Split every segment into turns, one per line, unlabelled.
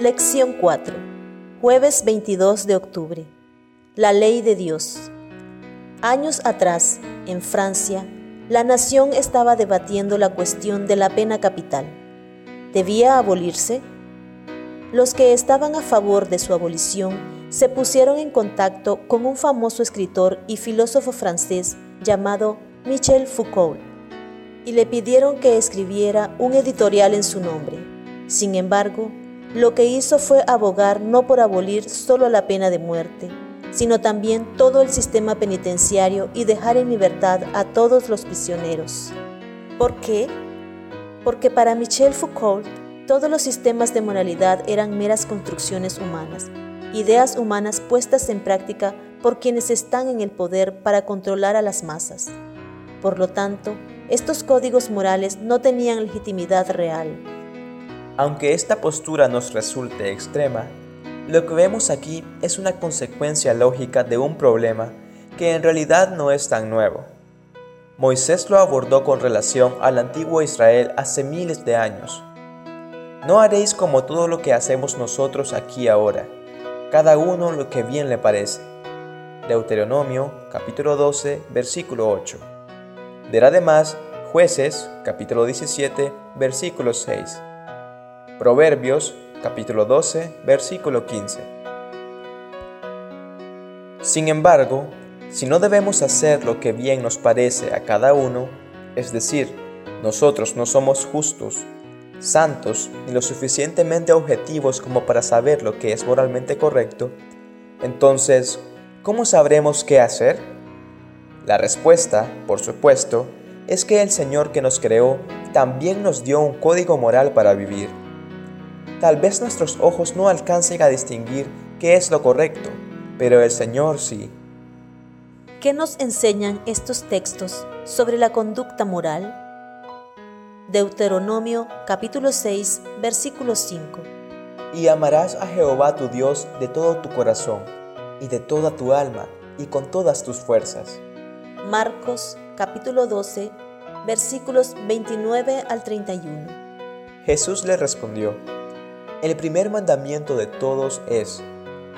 Lección 4. Jueves 22 de octubre. La ley de Dios. Años atrás, en Francia, la nación estaba debatiendo la cuestión de la pena capital. ¿Debía abolirse? Los que estaban a favor de su abolición se pusieron en contacto con un famoso escritor y filósofo francés llamado Michel Foucault y le pidieron que escribiera un editorial en su nombre. Sin embargo, lo que hizo fue abogar no por abolir solo la pena de muerte, sino también todo el sistema penitenciario y dejar en libertad a todos los prisioneros. ¿Por qué? Porque para Michel Foucault todos los sistemas de moralidad eran meras construcciones humanas, ideas humanas puestas en práctica por quienes están en el poder para controlar a las masas. Por lo tanto, estos códigos morales no tenían legitimidad real.
Aunque esta postura nos resulte extrema, lo que vemos aquí es una consecuencia lógica de un problema que en realidad no es tan nuevo. Moisés lo abordó con relación al antiguo Israel hace miles de años. No haréis como todo lo que hacemos nosotros aquí ahora, cada uno lo que bien le parece. Deuteronomio capítulo 12 versículo 8. Verá además Jueces capítulo 17 versículo 6. Proverbios capítulo 12, versículo 15. Sin embargo, si no debemos hacer lo que bien nos parece a cada uno, es decir, nosotros no somos justos, santos ni lo suficientemente objetivos como para saber lo que es moralmente correcto, entonces, ¿cómo sabremos qué hacer? La respuesta, por supuesto, es que el Señor que nos creó también nos dio un código moral para vivir Tal vez nuestros ojos no alcancen a distinguir qué es lo correcto, pero el Señor sí.
¿Qué nos enseñan estos textos sobre la conducta moral? Deuteronomio capítulo 6, versículo 5.
Y amarás a Jehová tu Dios de todo tu corazón, y de toda tu alma, y con todas tus fuerzas.
Marcos capítulo 12, versículos 29 al 31.
Jesús le respondió, el primer mandamiento de todos es,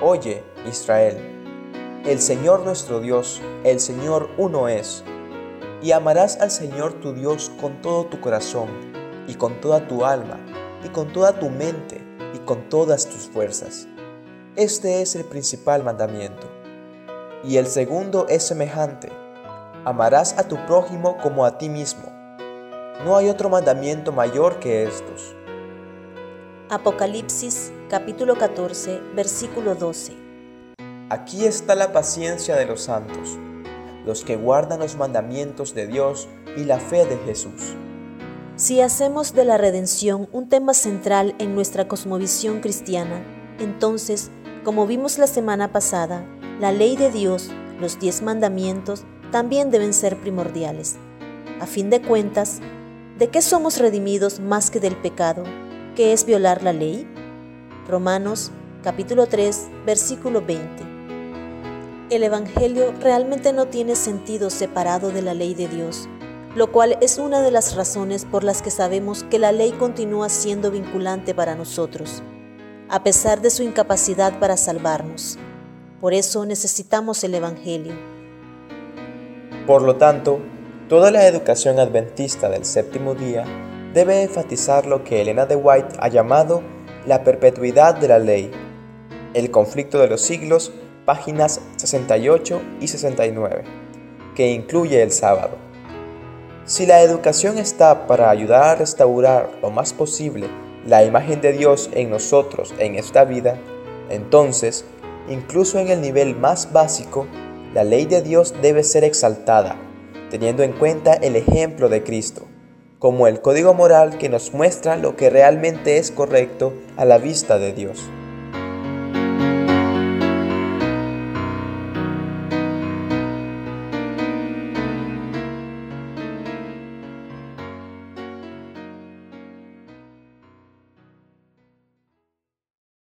Oye, Israel, el Señor nuestro Dios, el Señor uno es, y amarás al Señor tu Dios con todo tu corazón, y con toda tu alma, y con toda tu mente, y con todas tus fuerzas. Este es el principal mandamiento. Y el segundo es semejante, amarás a tu prójimo como a ti mismo. No hay otro mandamiento mayor que estos.
Apocalipsis capítulo 14 versículo 12.
Aquí está la paciencia de los santos, los que guardan los mandamientos de Dios y la fe de Jesús.
Si hacemos de la redención un tema central en nuestra cosmovisión cristiana, entonces, como vimos la semana pasada, la ley de Dios, los diez mandamientos, también deben ser primordiales. A fin de cuentas, ¿de qué somos redimidos más que del pecado? ¿Qué es violar la ley? Romanos capítulo 3, versículo 20. El Evangelio realmente no tiene sentido separado de la ley de Dios, lo cual es una de las razones por las que sabemos que la ley continúa siendo vinculante para nosotros, a pesar de su incapacidad para salvarnos. Por eso necesitamos el Evangelio.
Por lo tanto, toda la educación adventista del séptimo día debe enfatizar lo que Elena de White ha llamado la perpetuidad de la ley, el conflicto de los siglos, páginas 68 y 69, que incluye el sábado. Si la educación está para ayudar a restaurar lo más posible la imagen de Dios en nosotros en esta vida, entonces, incluso en el nivel más básico, la ley de Dios debe ser exaltada, teniendo en cuenta el ejemplo de Cristo como el código moral que nos muestra lo que realmente es correcto a la vista de Dios.